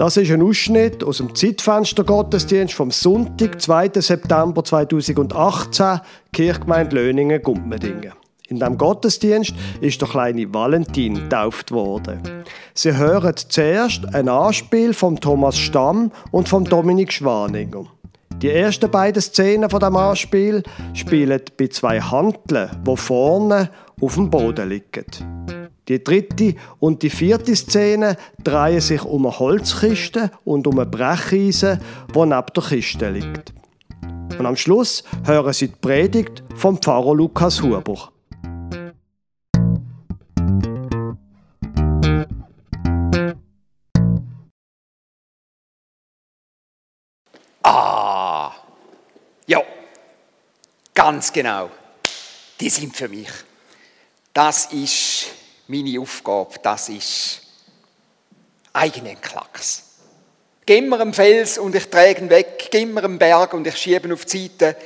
Das ist ein Ausschnitt aus dem Zeitfenster Gottesdienst vom Sonntag, 2. September 2018, Kirchgemeinde Löningen, Gumpmedingen. In diesem Gottesdienst ist der kleine Valentin getauft worden. Sie hören zuerst ein Anspiel von Thomas Stamm und von Dominik Schwaninger. Die ersten beiden Szenen von dem Anspiel spielen bei zwei Handeln, wo vorne auf dem Boden liegen. Die dritte und die vierte Szene drehen sich um eine Holzkiste und um ein Brecheisen, wo neben der Kiste liegt. Und am Schluss hören Sie die Predigt vom Pfarrer Lukas Huber. Ah, ja, ganz genau. Die sind für mich. Das ist meine Aufgabe, das ist eigenen Klacks. Gib mir einen Fels und ich träge ihn weg, gib mir einen Berg und ich schiebe ihn auf die Seite.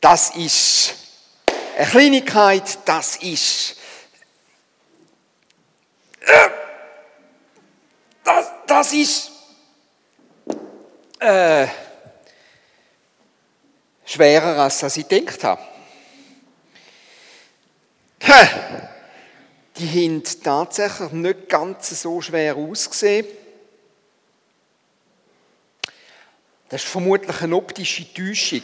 Das ist eine Kleinigkeit, das ist das, das ist äh, schwerer, als ich gedacht habe. Die haben tatsächlich nicht ganz so schwer ausgesehen. Das ist vermutlich eine optische Täuschung.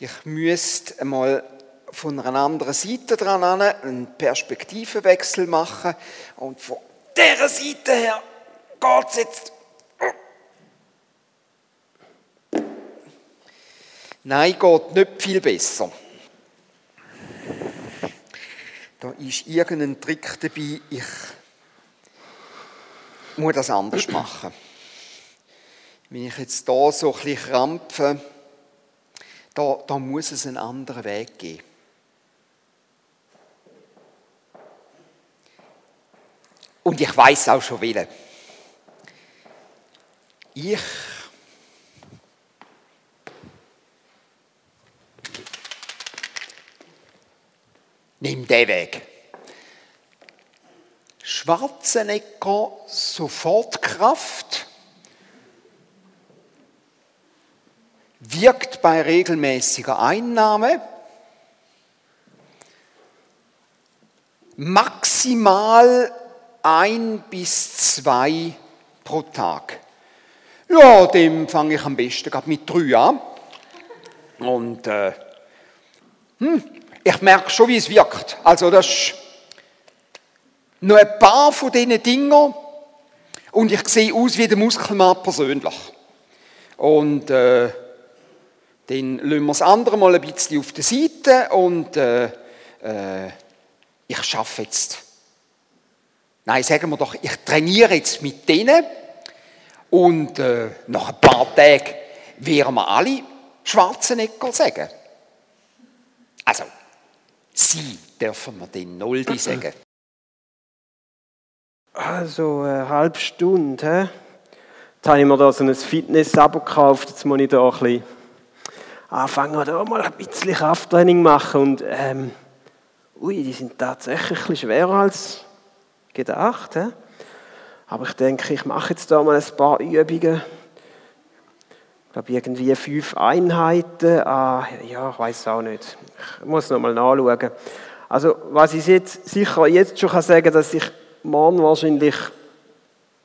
Ich müsste einmal von einer anderen Seite dran an einen Perspektivenwechsel machen und von dieser Seite her geht es jetzt. Nein, geht nicht viel besser. Da ist irgendein Trick dabei, ich muss das anders machen. Wenn ich jetzt da so ein bisschen krampfe, da, da muss es einen anderen Weg geben. Und ich weiß auch schon willen. Ich den Weg. Schwarzenegger Sofortkraft wirkt bei regelmäßiger Einnahme maximal ein bis zwei pro Tag. Ja, dem fange ich am besten gerade mit drei an. Und äh, hm, ich merke schon, wie es wirkt. Also das ist nur ein paar von diesen Dingen und ich sehe aus wie der Muskelmann persönlich. Und äh, dann lassen wir das andere mal ein bisschen auf der Seite und äh, äh, ich schaffe jetzt. Nein, sagen wir doch, ich trainiere jetzt mit denen und äh, nach ein paar Tagen werden wir alle Schwarzenegger sagen. Also, Sie dürfen wir den Noldi sagen. Also eine halbe Stunde. Jetzt habe ich mir da so ein Fitness-Abo gekauft. Jetzt muss ich da ein bisschen anfangen, da mal ein bisschen Krafttraining machen. Und ähm, ui, die sind tatsächlich ein bisschen schwerer als gedacht. He? Aber ich denke, ich mache jetzt da mal ein paar Übungen glaube, irgendwie fünf Einheiten. Ah, ja, ich weiß es auch nicht. Ich muss noch mal nachschauen. Also, was ich jetzt sicher jetzt schon sagen kann, dass ich morgen wahrscheinlich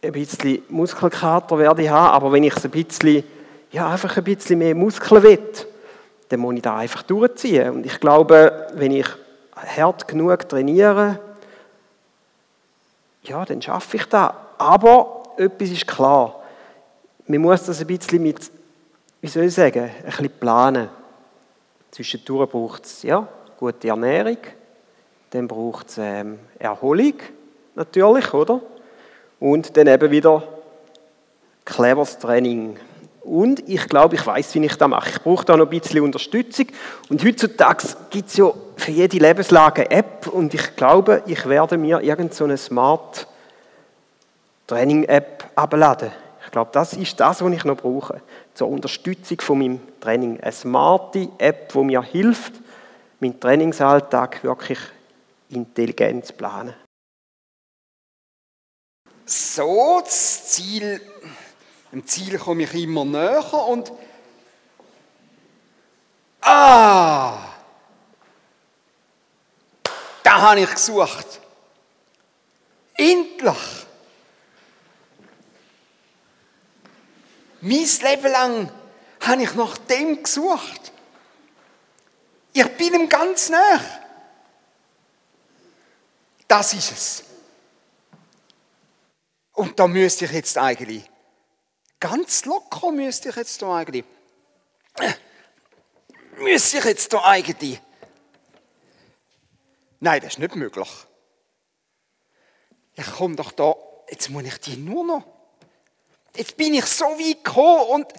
ein bisschen Muskelkater werde haben, aber wenn ich es ein bisschen, ja, einfach ein bisschen mehr Muskeln will, dann muss ich da einfach durchziehen. Und ich glaube, wenn ich hart genug trainiere, ja, dann schaffe ich das. Aber etwas ist klar. Man muss das ein bisschen mit wie soll ich sagen, ein bisschen planen. Zwischendurch braucht es ja, gute Ernährung, dann braucht es ähm, Erholung, natürlich, oder? Und dann eben wieder cleveres Training. Und ich glaube, ich weiß, wie ich das mache. Ich brauche da noch ein bisschen Unterstützung. Und heutzutage gibt es ja für jede Lebenslage eine App. Und ich glaube, ich werde mir irgendeine so Smart Training App abladen glaube, das ist das, was ich noch brauche. Zur Unterstützung von meinem Training. Eine smarte App, die mir hilft, meinen Trainingsalltag wirklich intelligent zu planen. So, das Ziel, dem Ziel komme ich immer näher und ah, da habe ich gesucht. Endlich. Mein Leben lang habe ich nach dem gesucht. Ich bin ihm ganz nah. Das ist es. Und da müsste ich jetzt eigentlich, ganz locker müsste ich jetzt da eigentlich, müsste ich jetzt da eigentlich, nein, das ist nicht möglich. Ich komme doch da, jetzt muss ich die nur noch, jetzt bin ich so weit gekommen und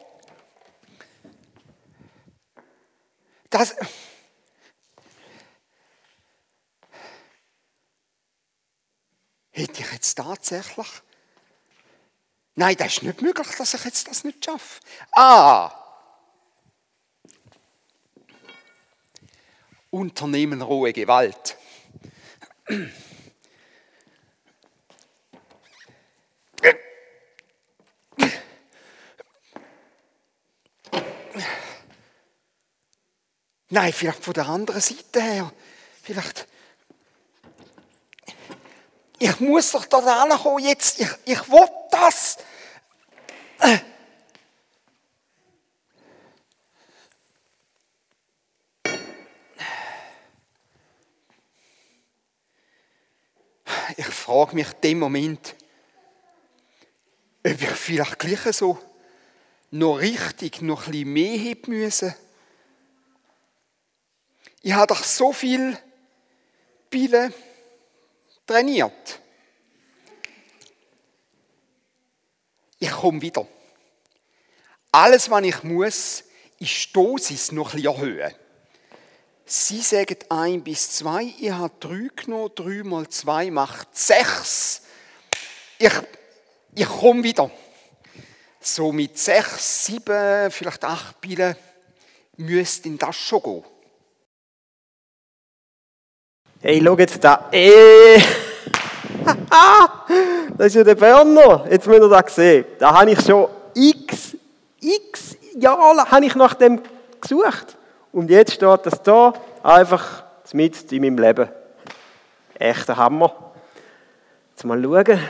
das, hätte ich jetzt tatsächlich Nein, das ist nicht möglich, dass ich jetzt das nicht schaffe. Ah! Unternehmen rohe Gewalt. Nein, vielleicht von der anderen Seite her. Vielleicht. Ich muss doch da kommen jetzt. Ich, ich will das. Ich frage mich in dem Moment, ob ich vielleicht gleich so noch richtig noch ein bisschen mehr hätte müssen. Ich habe doch so viel Bille trainiert. ich komme wieder. Alles, was ich muss, ist die Dosis noch ein bisschen erhöhen. Sie sagen ein bis zwei, ich habe drei genommen, drei mal zwei macht sechs. Ich, ich komme wieder. So mit sechs, sieben, vielleicht acht Billen müsste in das schon gehen. Hey, schau jetzt da. Ey. das ist ja der Berner. Jetzt müsst ihr das sehen. Da habe ich schon x, x Jahre habe ich nach dem gesucht. Und jetzt steht das da einfach mit in meinem Leben. Echter Hammer. Jetzt mal schauen.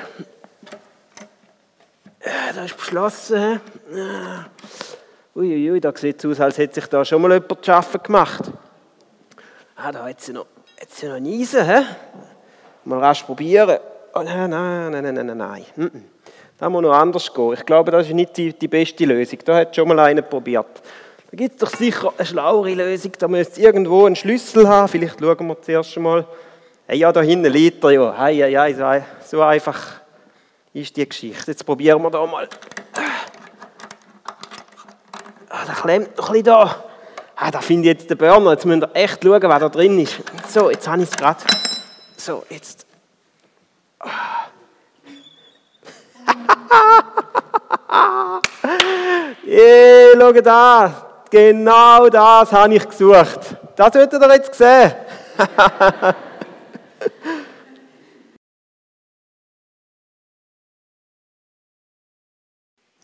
Da ist beschlossen. Uiuiui, da sieht es aus, als hätte sich da schon mal jemand zu arbeiten gemacht. Ah, da hat sie noch, sie noch einen Eisen, hä? Mal rasch probieren. Oh, nein, nein, nein, nein, nein, nein. Da muss noch anders gehen. Ich glaube, das ist nicht die, die beste Lösung. Da hat schon mal einer probiert. Da gibt es doch sicher eine schlauere Lösung. Da müsste irgendwo einen Schlüssel haben. Vielleicht schauen wir zuerst mal. Hey, ja, da hinten liegt er ja. Hey, hey, hey, so einfach ist die Geschichte. Jetzt probieren wir da mal. Ah, der klemmt noch ein bisschen da. Ah, da finde ich jetzt den Burner. Jetzt müssen wir echt schauen, wer da drin ist. So, jetzt habe ich es gerade. So, jetzt. hey, schau da. Genau das habe ich gesucht. Das solltet ihr jetzt sehen.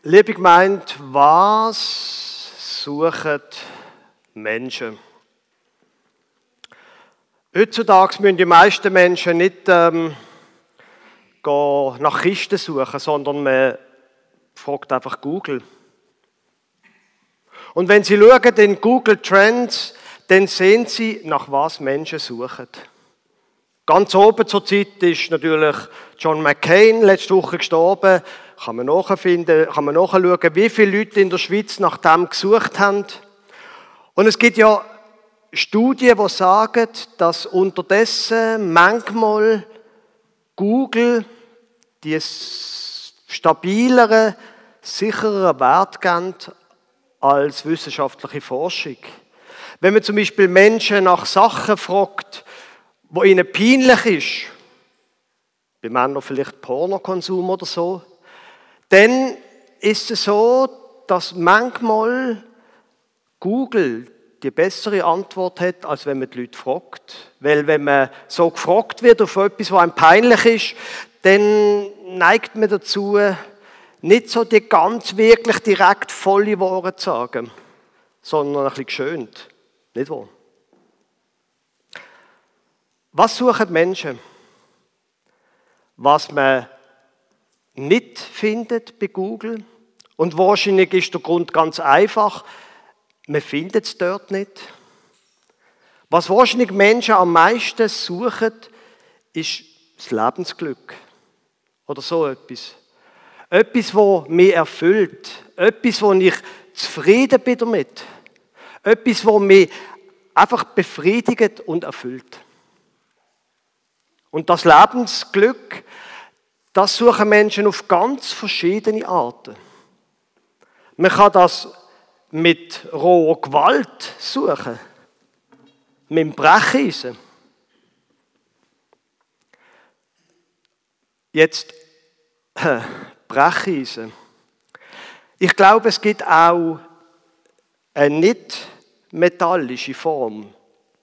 Liebe Gemeinde, was suchen Menschen? Heutzutage müssen die meisten Menschen nicht ähm, nach Kisten suchen, sondern man fragt einfach Google. Und wenn Sie schauen in Google Trends, dann sehen Sie, nach was Menschen suchen. Ganz oben zur Zeit ist natürlich John McCain letzte Woche gestorben. Kann man nachfinden, kann man nachschauen, wie viele Leute in der Schweiz nach dem gesucht haben. Und es gibt ja Studien, die sagen, dass unterdessen manchmal Google die stabilere, sicherere Wert geben als wissenschaftliche Forschung. Wenn man zum Beispiel Menschen nach Sachen fragt, wo ihnen peinlich ist, bei Männern vielleicht Pornokonsum oder so, dann ist es so, dass manchmal Google die bessere Antwort hat, als wenn man die Leute fragt. Weil wenn man so gefragt wird auf etwas, was einem peinlich ist, dann neigt man dazu, nicht so die ganz wirklich direkt volle Worte zu sagen, sondern ein bisschen geschönt. Nicht wahr? Was suchen Menschen? Was man nicht findet bei Google. Und wahrscheinlich ist der Grund ganz einfach, man findet es dort nicht. Was wahrscheinlich Menschen am meisten suchen, ist das Lebensglück. Oder so etwas. Etwas, wo mich erfüllt. Etwas, wo ich zufrieden bin damit. Etwas, wo mich einfach befriedigt und erfüllt. Und das Lebensglück, das suchen Menschen auf ganz verschiedene Arten. Man kann das mit roher Gewalt suchen, mit dem Brecheisen. Jetzt, äh, Brecheisen. Ich glaube, es gibt auch eine nicht metallische Form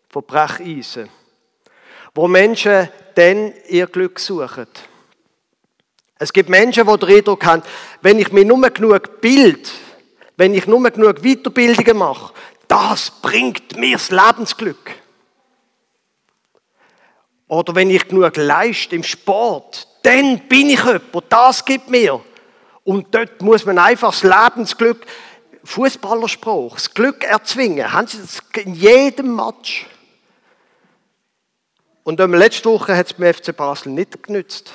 von Brecheisen, wo Menschen dann ihr Glück suchen. Es gibt Menschen, die den Eindruck haben, wenn ich mir nur genug Bild, wenn ich nur genug Weiterbildungen mache, das bringt mir das Lebensglück. Oder wenn ich genug leiste im Sport, dann bin ich jemand, das gibt mir. Und dort muss man einfach das Lebensglück, Fußballerspruch, das Glück erzwingen. Haben Sie das in jedem Match? Und letzte Woche hat es beim FC Basel nicht genützt.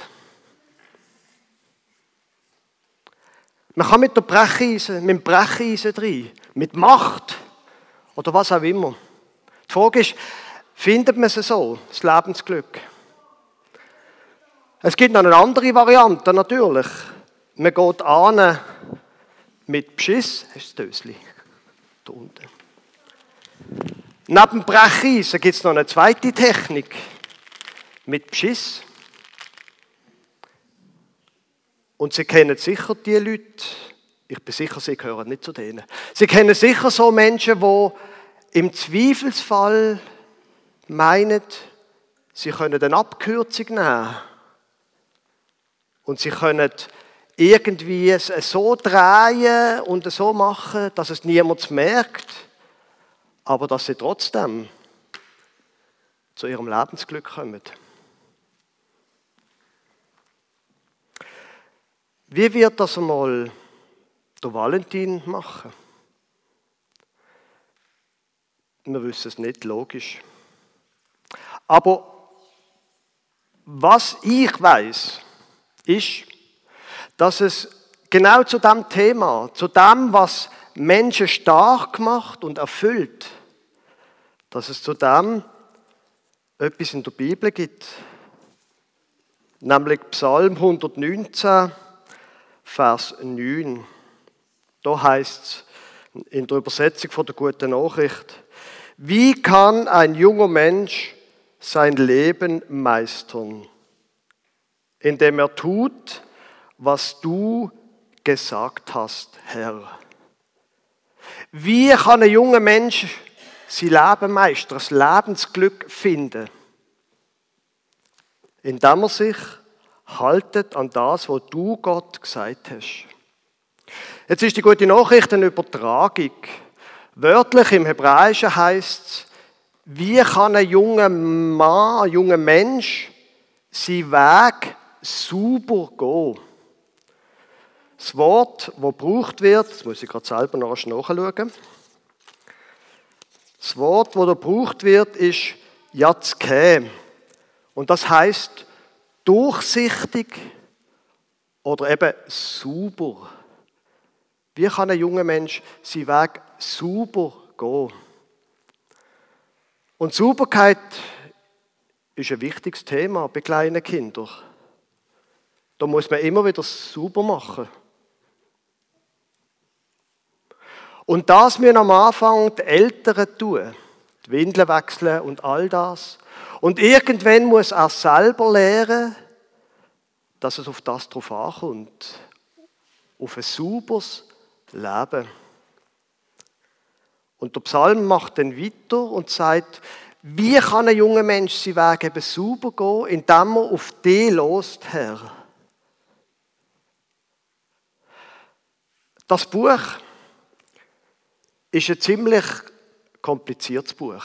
Man kann mit der Brecheisen, mit dem Brecheisen drin, mit Macht oder was auch immer. Die Frage ist, findet man es so, das Lebensglück? Es gibt noch eine andere Variante, natürlich. Man geht an mit Beschiss, hast du das Dösli? Da unten. Neben Brecheisen gibt es noch eine zweite Technik. Mit Beschiss. Und Sie kennen sicher die Leute, ich bin sicher, Sie gehören nicht zu denen. Sie kennen sicher so Menschen, die im Zweifelsfall meinen, sie können eine Abkürzung nehmen. Und sie können irgendwie es so drehen und so machen, dass es niemand merkt, aber dass sie trotzdem zu ihrem Lebensglück kommen. Wie wird das einmal der Valentin machen? Wir wissen es nicht, logisch. Aber was ich weiß, ist, dass es genau zu dem Thema, zu dem, was Menschen stark macht und erfüllt, dass es zu dem etwas in der Bibel gibt, nämlich Psalm 119, Vers 9. Da heißt es in der Übersetzung von der guten Nachricht, wie kann ein junger Mensch sein Leben meistern, indem er tut, was du gesagt hast, Herr. Wie kann ein junger Mensch sein Leben meistern, das Lebensglück finden? Indem er sich haltet an das, was du Gott gesagt hast. Jetzt ist die gute Nachricht eine Übertragung. Wörtlich im Hebräischen heißt es, wie kann ein junger Mann, ein junger Mensch seinen Weg sauber gehen? Das Wort, das gebraucht wird, das muss ich gerade selber noch nachschauen. Das Wort, das da gebraucht wird, ist Yatzke. Und das heißt durchsichtig oder eben sauber. Wie kann ein junger Mensch seinen Weg sauber gehen? Und Sauberkeit ist ein wichtiges Thema bei kleinen Kindern. Da muss man immer wieder sauber machen. Und das müssen am Anfang die Eltern tun die Windeln wechseln und all das. Und irgendwann muss er selber lernen, dass es auf das drauf ankommt. Auf ein sauberes Leben. Und der Psalm macht dann weiter und sagt, wie kann ein junger Mensch seinen Weg eben sauber gehen, indem er auf dich lost, Herr? Das Buch ist ein ziemlich kompliziertes Buch.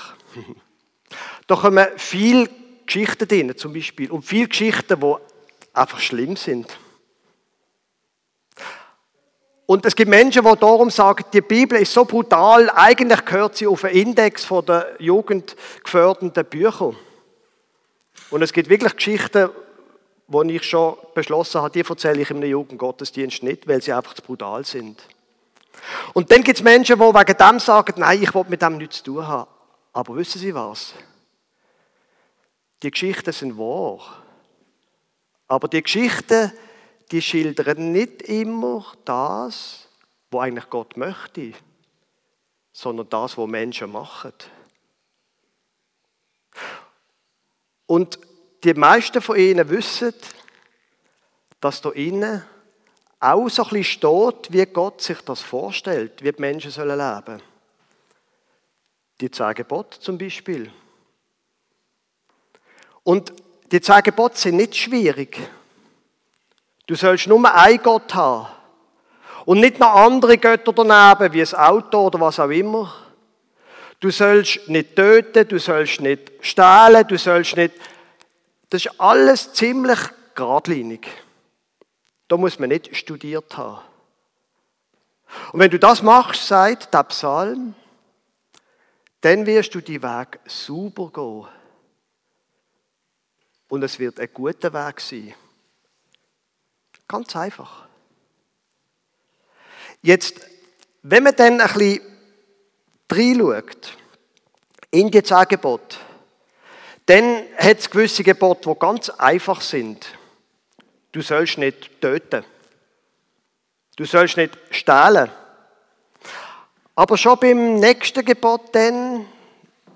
da kommen viele Geschichten drin, zum Beispiel, und viele Geschichten, die einfach schlimm sind. Und es gibt Menschen, die darum sagen, die Bibel ist so brutal, eigentlich gehört sie auf einen Index der jugendgefördernden Bücher. Und es gibt wirklich Geschichten, wo ich schon beschlossen habe, die erzähle ich im Jugendgottesdienst nicht, weil sie einfach zu brutal sind. Und dann gibt es Menschen, die wegen dem sagen, nein, ich will mit dem nichts zu tun haben. Aber wissen Sie was? Die Geschichten sind wahr. Aber die Geschichten, die schildern nicht immer das, was eigentlich Gott möchte, sondern das, was Menschen machen. Und die meisten von ihnen wissen, dass da innen auch so ein bisschen steht, wie Gott sich das vorstellt, wie die Menschen sollen leben. Die zehn Gebote zum Beispiel. Und die zehn Gebote sind nicht schwierig. Du sollst nur einen Gott haben. Und nicht noch andere Götter daneben, wie ein Auto oder was auch immer. Du sollst nicht töten, du sollst nicht stehlen, du sollst nicht. Das ist alles ziemlich geradlinig. Da muss man nicht studiert haben. Und wenn du das machst, sagt der Psalm, dann wirst du die Weg sauber gehen. Und es wird ein guter Weg sein. Ganz einfach. Jetzt, wenn man dann ein bisschen reinschaut, in die zehn Gebote, dann hat es gewisse Gebote, die ganz einfach sind. Du sollst nicht töten. Du sollst nicht stehlen. Aber schon beim nächsten Gebot dann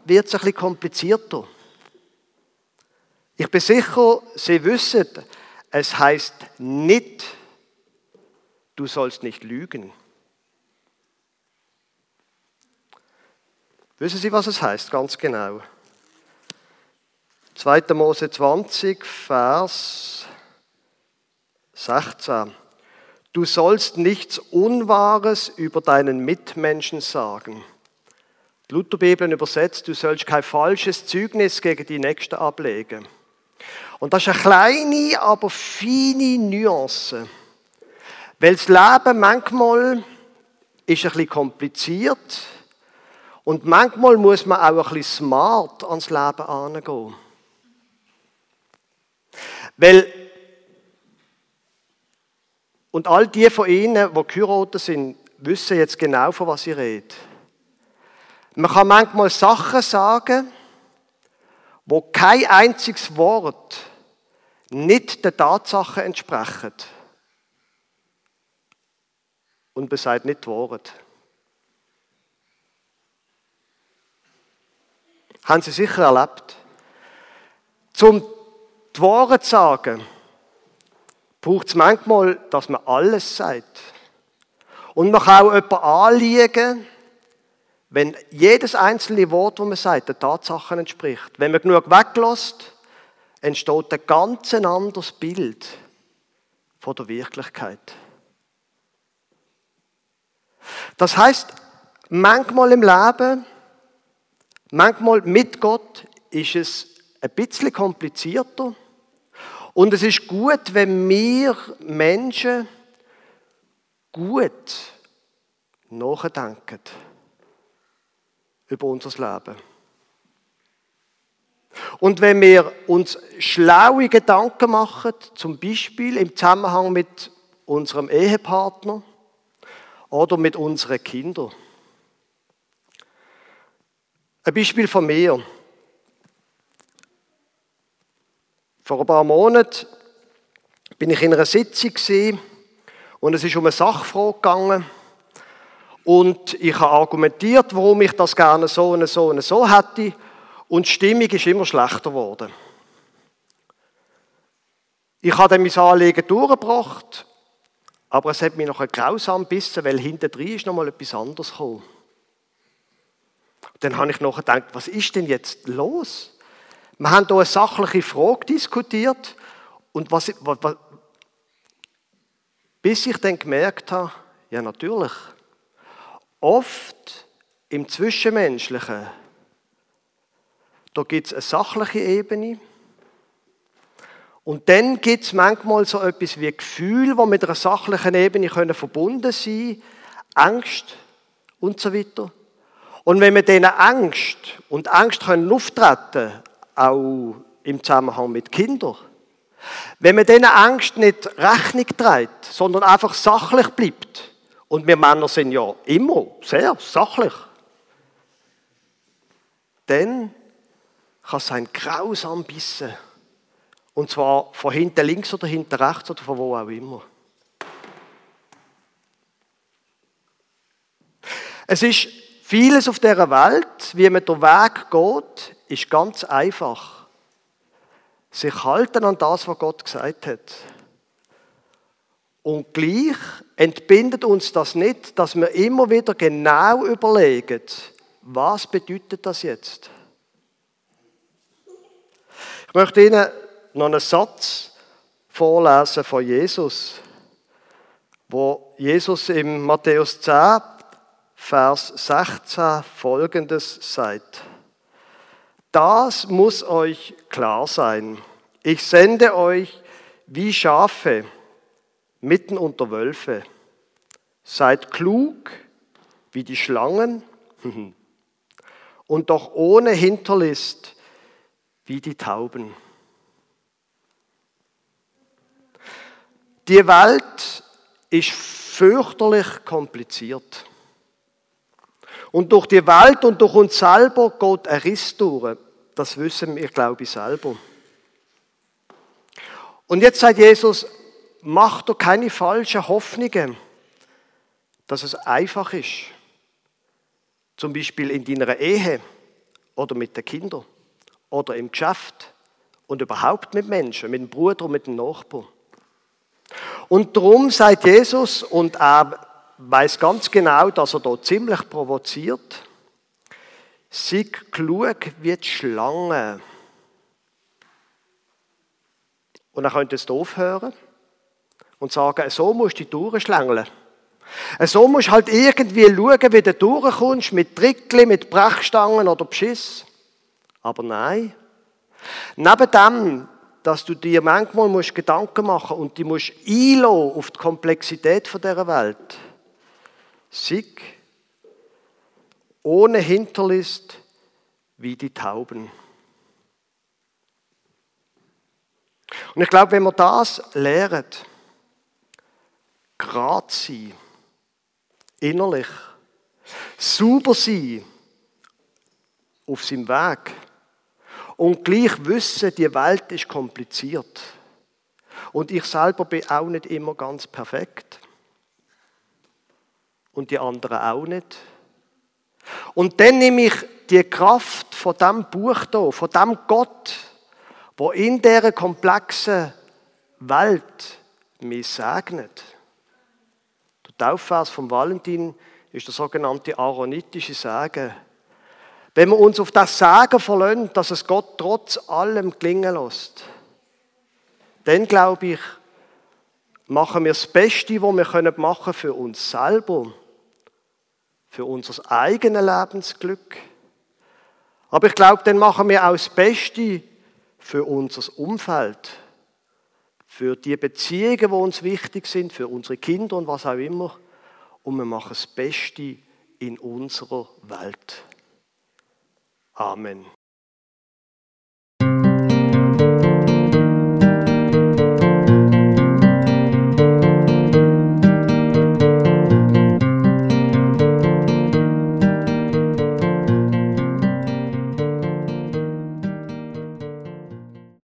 wird es ein bisschen komplizierter. Ich bin sicher, Sie wissen, es heißt nicht, du sollst nicht lügen. Wissen Sie, was es heißt? Ganz genau. 2. Mose 20, Vers 16. Du sollst nichts Unwahres über deinen Mitmenschen sagen. Die Lutherbibel übersetzt, du sollst kein falsches Zeugnis gegen die Nächste ablegen. Und das ist eine kleine, aber feine Nuance. Weil das Leben manchmal ist ein bisschen kompliziert und manchmal muss man auch ein bisschen smart ans Leben angehen. Weil und all die von Ihnen, die geheiratet sind, wissen jetzt genau, von was ich rede. Man kann manchmal Sachen sagen, wo kein einziges Wort nicht der Tatsache entsprechen. Und man sagt nicht die Wahrheit. Haben Sie sicher erlebt. Zum die Wahrheit zu sagen, braucht es manchmal, dass man alles sagt. Und man kann auch jemanden anliegen, wenn jedes einzelne Wort, das man sagt, den Tatsachen entspricht. Wenn man genug weglässt, entsteht ein ganz anderes Bild von der Wirklichkeit. Das heißt, manchmal im Leben, manchmal mit Gott, ist es ein bisschen komplizierter und es ist gut, wenn wir Menschen gut nachdenken über unser Leben. Und wenn wir uns schlaue Gedanken machen, zum Beispiel im Zusammenhang mit unserem Ehepartner oder mit unseren Kindern. Ein Beispiel von mir. Vor ein paar Monaten bin ich in einer Sitzung und es ist um eine Sachfrage gegangen. Und ich habe argumentiert, warum ich das gerne so und so und so hätte. Und die Stimmung ist immer schlechter geworden. Ich habe dann mein Anliegen durchgebracht, aber es hat mich noch grausam bissen, weil hinten drin ist noch mal etwas anderes gekommen. Dann habe ich noch gedacht, was ist denn jetzt los? Wir haben hier eine sachliche Frage diskutiert und was, was, was, bis ich dann gemerkt habe, Ja, natürlich. Oft im Zwischenmenschlichen, da gibt es eine sachliche Ebene. Und dann gibt es manchmal so etwas wie Gefühl, wo mit einer sachlichen Ebene können verbunden sein Angst und so weiter. Und wenn wir diesen Angst und Angst können auftreten, auch im Zusammenhang mit Kindern, wenn man diesen Angst nicht Rechnung trägt, sondern einfach sachlich bleibt, und wir Männer sind ja immer sehr sachlich, dann kann es ein grausam bissen. Und zwar von hinten links oder hinten rechts oder von wo auch immer. Es ist vieles auf dieser Welt, wie man den Weg geht, ist ganz einfach. Sich halten an das, was Gott gesagt hat. Und gleich entbindet uns das nicht, dass wir immer wieder genau überlegen, was bedeutet das jetzt? Ich möchte Ihnen noch einen Satz vorlesen von Jesus, wo Jesus im Matthäus 10 Vers 16 folgendes sagt. Das muss euch klar sein. Ich sende euch wie Schafe mitten unter Wölfe. Seid klug wie die Schlangen und doch ohne Hinterlist wie die Tauben. Die Welt ist fürchterlich kompliziert. Und durch die Welt und durch uns selber geht ein Riss durch. Das wissen wir, glaube ich, selber. Und jetzt sagt Jesus, mach doch keine falschen Hoffnungen, dass es einfach ist. Zum Beispiel in deiner Ehe oder mit den Kindern oder im Geschäft und überhaupt mit Menschen, mit dem Bruder und mit dem Nachbarn. Und darum sagt Jesus, und er weiß ganz genau, dass er da ziemlich provoziert. Sei klug wie die Schlange. Und er könnte es aufhören und sagen, so musst du durchschlängeln. So musst du halt irgendwie schauen, wie du durchkommst, mit Trickli, mit Brechstangen oder Beschiss. Aber nein. Neben dem, dass du dir manchmal musst Gedanken machen und die musst auf die Komplexität dieser Welt, Sieg ohne Hinterlist wie die Tauben. Und ich glaube, wenn wir das lernen, gerade sein, innerlich, sauber sein auf seinem Weg und gleich wissen, die Welt ist kompliziert. Und ich selber bin auch nicht immer ganz perfekt und die anderen auch nicht. Und dann nehme ich die Kraft von dem Buch hier, von dem Gott, wo in dieser komplexen Welt mich segnet. Der Taufvers von Valentin ist der sogenannte aaronitische Segen. Wenn wir uns auf das Sagen verlassen, dass es Gott trotz allem gelingen lässt, dann glaube ich, machen wir das Beste, was wir machen können für uns selber für unser eigenes Lebensglück. Aber ich glaube, dann machen wir auch das Beste für unser Umfeld, für die Beziehungen, die uns wichtig sind, für unsere Kinder und was auch immer. Und wir machen das Beste in unserer Welt. Amen.